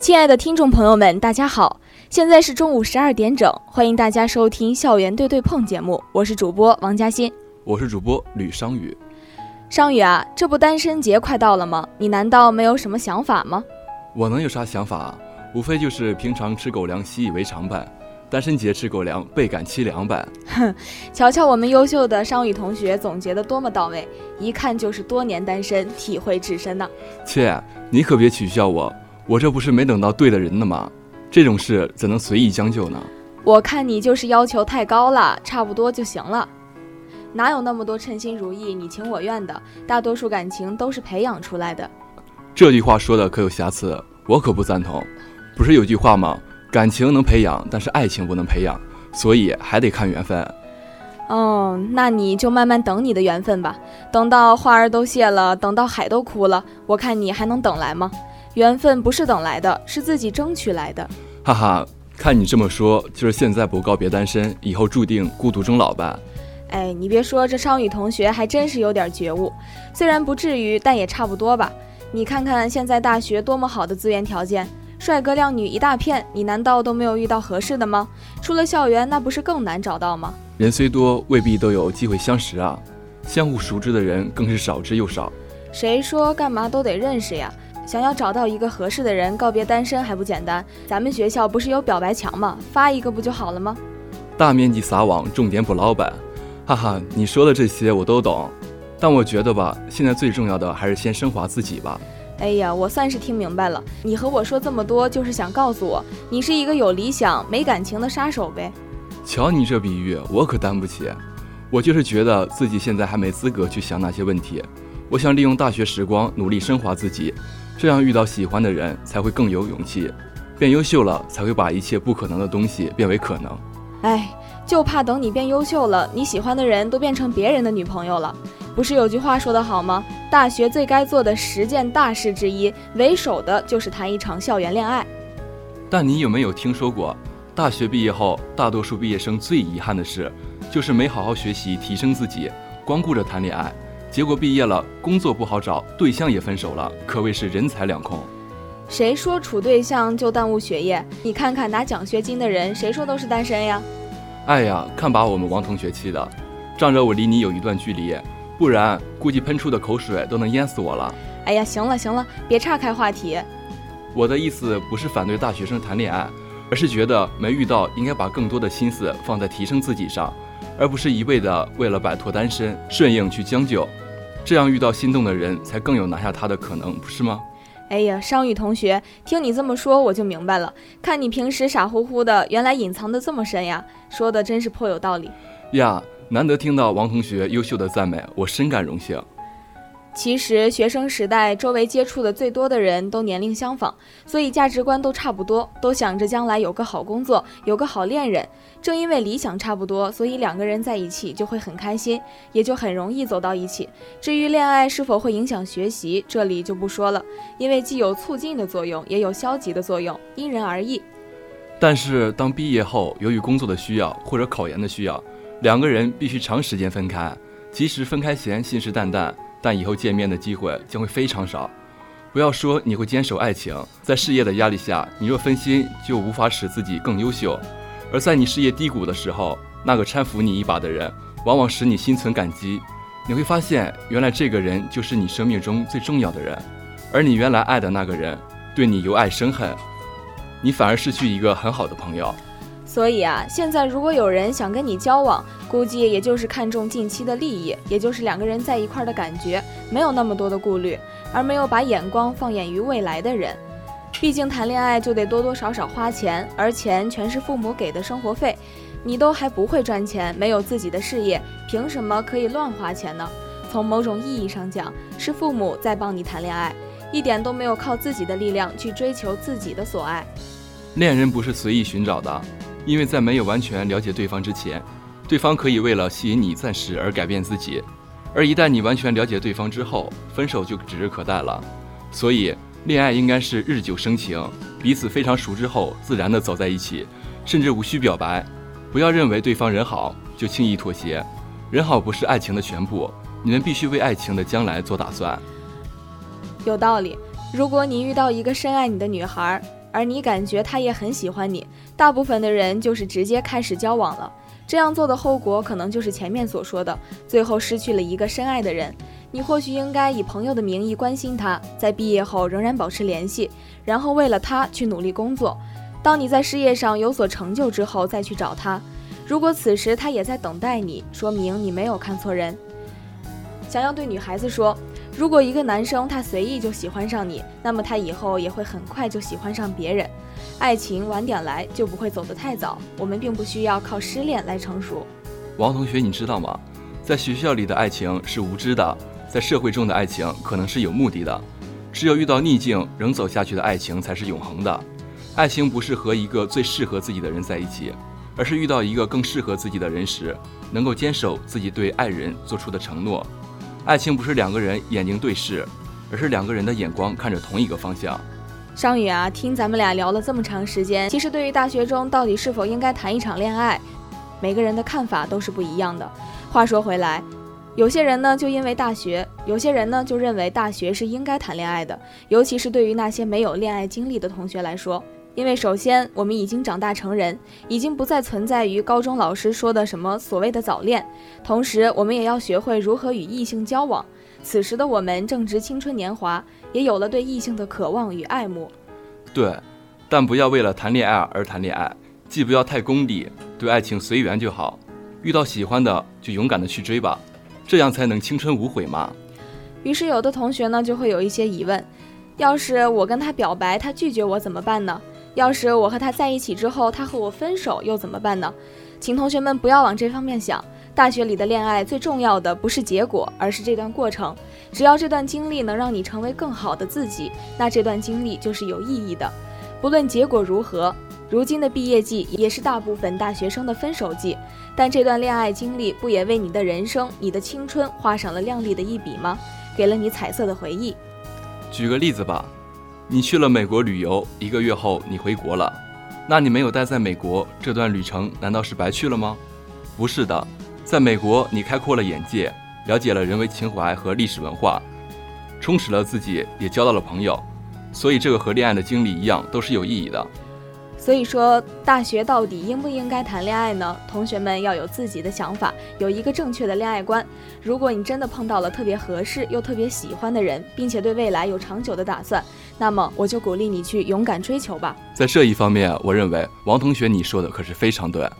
亲爱的听众朋友们，大家好，现在是中午十二点整，欢迎大家收听《校园对对碰》节目，我是主播王嘉欣，我是主播吕商宇。商宇啊，这不单身节快到了吗？你难道没有什么想法吗？我能有啥想法啊？无非就是平常吃狗粮习以为常呗，单身节吃狗粮倍感凄凉呗。哼，瞧瞧我们优秀的商宇同学总结的多么到位，一看就是多年单身，体会至深呐。切，你可别取笑我。我这不是没等到对的人呢吗？这种事怎能随意将就呢？我看你就是要求太高了，差不多就行了。哪有那么多称心如意、你情我愿的？大多数感情都是培养出来的。这句话说的可有瑕疵，我可不赞同。不是有句话吗？感情能培养，但是爱情不能培养，所以还得看缘分。哦，那你就慢慢等你的缘分吧。等到花儿都谢了，等到海都枯了，我看你还能等来吗？缘分不是等来的，是自己争取来的。哈哈，看你这么说，就是现在不告别单身，以后注定孤独终老吧？哎，你别说，这商宇同学还真是有点觉悟。虽然不至于，但也差不多吧。你看看现在大学多么好的资源条件，帅哥靓女一大片，你难道都没有遇到合适的吗？出了校园，那不是更难找到吗？人虽多，未必都有机会相识啊。相互熟知的人更是少之又少。谁说干嘛都得认识呀？想要找到一个合适的人，告别单身还不简单？咱们学校不是有表白墙吗？发一个不就好了吗？大面积撒网，重点补老板。哈哈，你说的这些我都懂，但我觉得吧，现在最重要的还是先升华自己吧。哎呀，我算是听明白了，你和我说这么多，就是想告诉我，你是一个有理想没感情的杀手呗？瞧你这比喻，我可担不起。我就是觉得自己现在还没资格去想那些问题。我想利用大学时光努力升华自己。这样遇到喜欢的人才会更有勇气，变优秀了才会把一切不可能的东西变为可能。哎，就怕等你变优秀了，你喜欢的人都变成别人的女朋友了。不是有句话说得好吗？大学最该做的十件大事之一，为首的就是谈一场校园恋爱。但你有没有听说过，大学毕业后，大多数毕业生最遗憾的事，就是没好好学习提升自己，光顾着谈恋爱。结果毕业了，工作不好找，对象也分手了，可谓是人财两空。谁说处对象就耽误学业？你看看拿奖学金的人，谁说都是单身呀？哎呀，看把我们王同学气的，仗着我离你有一段距离，不然估计喷出的口水都能淹死我了。哎呀，行了行了，别岔开话题。我的意思不是反对大学生谈恋爱，而是觉得没遇到，应该把更多的心思放在提升自己上，而不是一味的为了摆脱单身顺应去将就。这样遇到心动的人才更有拿下他的可能，不是吗？哎呀，商宇同学，听你这么说我就明白了。看你平时傻乎乎的，原来隐藏的这么深呀！说的真是颇有道理呀。难得听到王同学优秀的赞美，我深感荣幸。其实学生时代周围接触的最多的人都年龄相仿，所以价值观都差不多，都想着将来有个好工作，有个好恋人。正因为理想差不多，所以两个人在一起就会很开心，也就很容易走到一起。至于恋爱是否会影响学习，这里就不说了，因为既有促进的作用，也有消极的作用，因人而异。但是当毕业后，由于工作的需要或者考研的需要，两个人必须长时间分开，即使分开前信誓旦旦。但以后见面的机会将会非常少。不要说你会坚守爱情，在事业的压力下，你若分心，就无法使自己更优秀。而在你事业低谷的时候，那个搀扶你一把的人，往往使你心存感激。你会发现，原来这个人就是你生命中最重要的人，而你原来爱的那个人，对你由爱生恨，你反而失去一个很好的朋友。所以啊，现在如果有人想跟你交往，估计也就是看重近期的利益，也就是两个人在一块儿的感觉，没有那么多的顾虑，而没有把眼光放眼于未来的人。毕竟谈恋爱就得多多少少花钱，而钱全是父母给的生活费，你都还不会赚钱，没有自己的事业，凭什么可以乱花钱呢？从某种意义上讲，是父母在帮你谈恋爱，一点都没有靠自己的力量去追求自己的所爱。恋人不是随意寻找的。因为在没有完全了解对方之前，对方可以为了吸引你暂时而改变自己，而一旦你完全了解对方之后，分手就指日可待了。所以，恋爱应该是日久生情，彼此非常熟之后自然的走在一起，甚至无需表白。不要认为对方人好就轻易妥协，人好不是爱情的全部，你们必须为爱情的将来做打算。有道理。如果你遇到一个深爱你的女孩，而你感觉他也很喜欢你，大部分的人就是直接开始交往了。这样做的后果可能就是前面所说的，最后失去了一个深爱的人。你或许应该以朋友的名义关心他，在毕业后仍然保持联系，然后为了他去努力工作。当你在事业上有所成就之后，再去找他。如果此时他也在等待你，说明你没有看错人。想要对女孩子说，如果一个男生他随意就喜欢上你，那么他以后也会很快就喜欢上别人。爱情晚点来就不会走得太早。我们并不需要靠失恋来成熟。王同学，你知道吗？在学校里的爱情是无知的。在社会中的爱情可能是有目的的，只有遇到逆境仍走下去的爱情才是永恒的。爱情不是和一个最适合自己的人在一起，而是遇到一个更适合自己的人时，能够坚守自己对爱人做出的承诺。爱情不是两个人眼睛对视，而是两个人的眼光看着同一个方向。商宇啊，听咱们俩聊了这么长时间，其实对于大学中到底是否应该谈一场恋爱，每个人的看法都是不一样的。话说回来。有些人呢，就因为大学；有些人呢，就认为大学是应该谈恋爱的。尤其是对于那些没有恋爱经历的同学来说，因为首先我们已经长大成人，已经不再存在于高中老师说的什么所谓的早恋。同时，我们也要学会如何与异性交往。此时的我们正值青春年华，也有了对异性的渴望与爱慕。对，但不要为了谈恋爱而谈恋爱，既不要太功利，对爱情随缘就好。遇到喜欢的，就勇敢的去追吧。这样才能青春无悔嘛？于是有的同学呢就会有一些疑问：要是我跟他表白，他拒绝我怎么办呢？要是我和他在一起之后，他和我分手又怎么办呢？请同学们不要往这方面想。大学里的恋爱最重要的不是结果，而是这段过程。只要这段经历能让你成为更好的自己，那这段经历就是有意义的。不论结果如何，如今的毕业季也是大部分大学生的分手季。但这段恋爱经历不也为你的人生、你的青春画上了亮丽的一笔吗？给了你彩色的回忆。举个例子吧，你去了美国旅游，一个月后你回国了，那你没有待在美国，这段旅程难道是白去了吗？不是的，在美国你开阔了眼界，了解了人文情怀和历史文化，充实了自己，也交到了朋友，所以这个和恋爱的经历一样，都是有意义的。所以说，大学到底应不应该谈恋爱呢？同学们要有自己的想法，有一个正确的恋爱观。如果你真的碰到了特别合适又特别喜欢的人，并且对未来有长久的打算，那么我就鼓励你去勇敢追求吧。在这一方面，我认为王同学你说的可是非常对。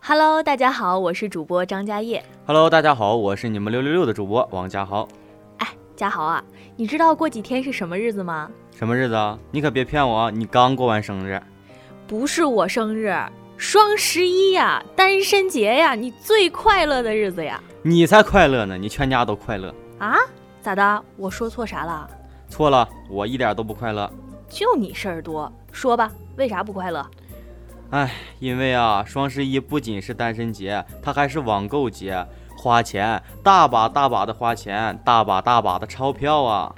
Hello，大家好，我是主播张嘉业。Hello，大家好，我是你们六六六的主播王家豪。哎，家豪啊，你知道过几天是什么日子吗？什么日子啊？你可别骗我，你刚过完生日。不是我生日，双十一呀，单身节呀，你最快乐的日子呀。你才快乐呢，你全家都快乐啊？咋的？我说错啥了？错了，我一点都不快乐。就你事儿多，说吧，为啥不快乐？哎，因为啊，双十一不仅是单身节，它还是网购节，花钱大把大把的花钱，大把大把的钞票啊。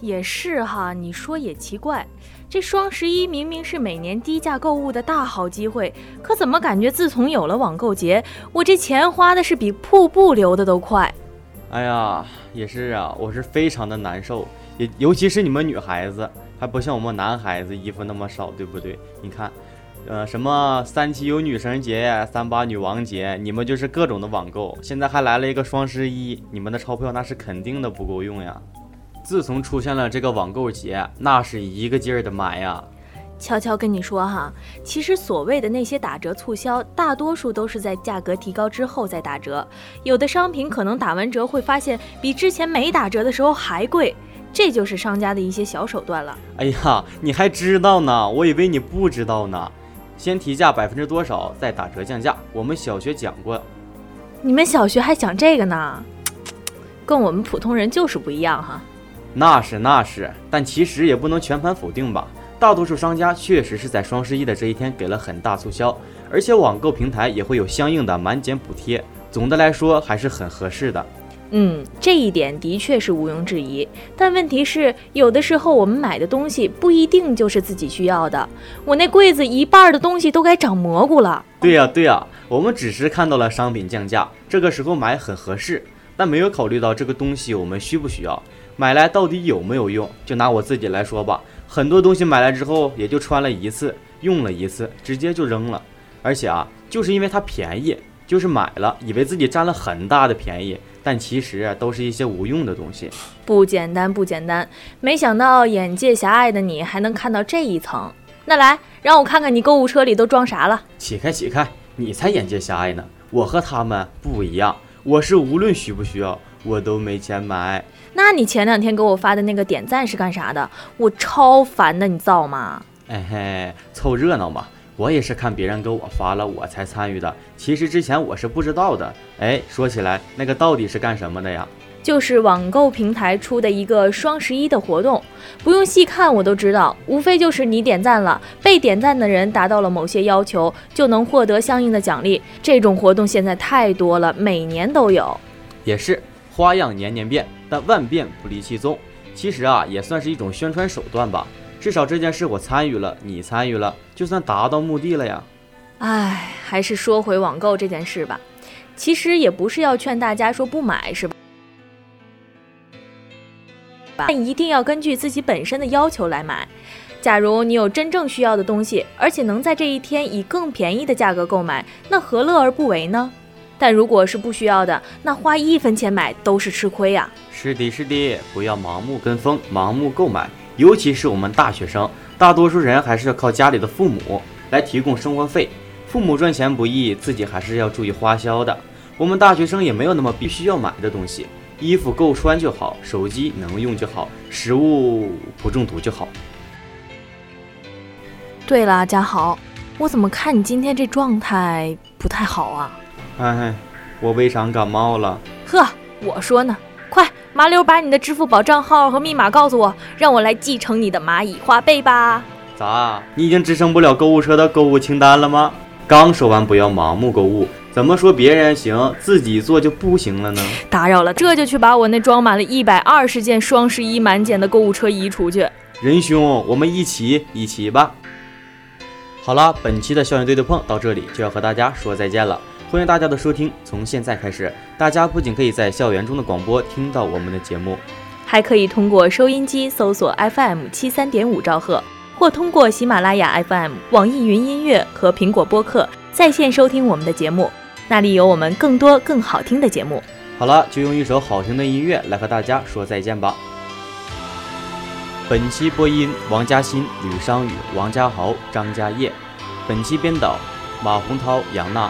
也是哈，你说也奇怪，这双十一明明是每年低价购物的大好机会，可怎么感觉自从有了网购节，我这钱花的是比瀑布流的都快？哎呀，也是啊，我是非常的难受，也尤其是你们女孩子，还不像我们男孩子衣服那么少，对不对？你看。呃，什么三七有女神节、三八女王节，你们就是各种的网购。现在还来了一个双十一，你们的钞票那是肯定的不够用呀。自从出现了这个网购节，那是一个劲儿的买呀。悄悄跟你说哈，其实所谓的那些打折促销，大多数都是在价格提高之后再打折。有的商品可能打完折会发现比之前没打折的时候还贵，这就是商家的一些小手段了。哎呀，你还知道呢？我以为你不知道呢。先提价百分之多少，再打折降价。我们小学讲过，你们小学还讲这个呢？跟我们普通人就是不一样哈。那是那是，但其实也不能全盘否定吧。大多数商家确实是在双十一的这一天给了很大促销，而且网购平台也会有相应的满减补贴。总的来说还是很合适的。嗯，这一点的确是毋庸置疑。但问题是，有的时候我们买的东西不一定就是自己需要的。我那柜子一半的东西都该长蘑菇了。对呀对呀，我们只是看到了商品降价，这个时候买很合适，但没有考虑到这个东西我们需不需要，买来到底有没有用。就拿我自己来说吧，很多东西买来之后也就穿了一次，用了一次，直接就扔了。而且啊，就是因为它便宜，就是买了，以为自己占了很大的便宜。但其实啊都是一些无用的东西，不简单，不简单。没想到眼界狭隘的你还能看到这一层。那来，让我看看你购物车里都装啥了。起开，起开，你才眼界狭隘呢。我和他们不一样，我是无论需不需要，我都没钱买。那你前两天给我发的那个点赞是干啥的？我超烦的，你造吗？哎嘿，凑热闹嘛。我也是看别人给我发了，我才参与的。其实之前我是不知道的。哎，说起来，那个到底是干什么的呀？就是网购平台出的一个双十一的活动，不用细看我都知道，无非就是你点赞了，被点赞的人达到了某些要求，就能获得相应的奖励。这种活动现在太多了，每年都有。也是，花样年年变，但万变不离其宗。其实啊，也算是一种宣传手段吧。至少这件事我参与了，你参与了，就算达到目的了呀。唉，还是说回网购这件事吧。其实也不是要劝大家说不买，是吧？但一定要根据自己本身的要求来买。假如你有真正需要的东西，而且能在这一天以更便宜的价格购买，那何乐而不为呢？但如果是不需要的，那花一分钱买都是吃亏呀。是的，是的，不要盲目跟风，盲目购买。尤其是我们大学生，大多数人还是要靠家里的父母来提供生活费。父母赚钱不易，自己还是要注意花销的。我们大学生也没有那么必须要买的东西，衣服够穿就好，手机能用就好，食物不中毒就好。对了，嘉豪，我怎么看你今天这状态不太好啊？哎，我胃肠感冒了。呵，我说呢。快，麻溜把你的支付宝账号和密码告诉我，让我来继承你的蚂蚁花呗吧。咋？你已经支撑不了购物车的购物清单了吗？刚说完不要盲目购物，怎么说别人行，自己做就不行了呢？打扰了，这就去把我那装满了一百二十件双十一满减的购物车移出去。仁兄，我们一起一起吧。好了，本期的校园对对碰到这里就要和大家说再见了。欢迎大家的收听。从现在开始，大家不仅可以在校园中的广播听到我们的节目，还可以通过收音机搜索 FM 七三点五兆赫，或通过喜马拉雅 FM、网易云音乐和苹果播客在线收听我们的节目。那里有我们更多更好听的节目。好了，就用一首好听的音乐来和大家说再见吧。本期播音：王嘉欣、吕商宇、王家豪、张家业。本期编导：马洪涛、杨娜。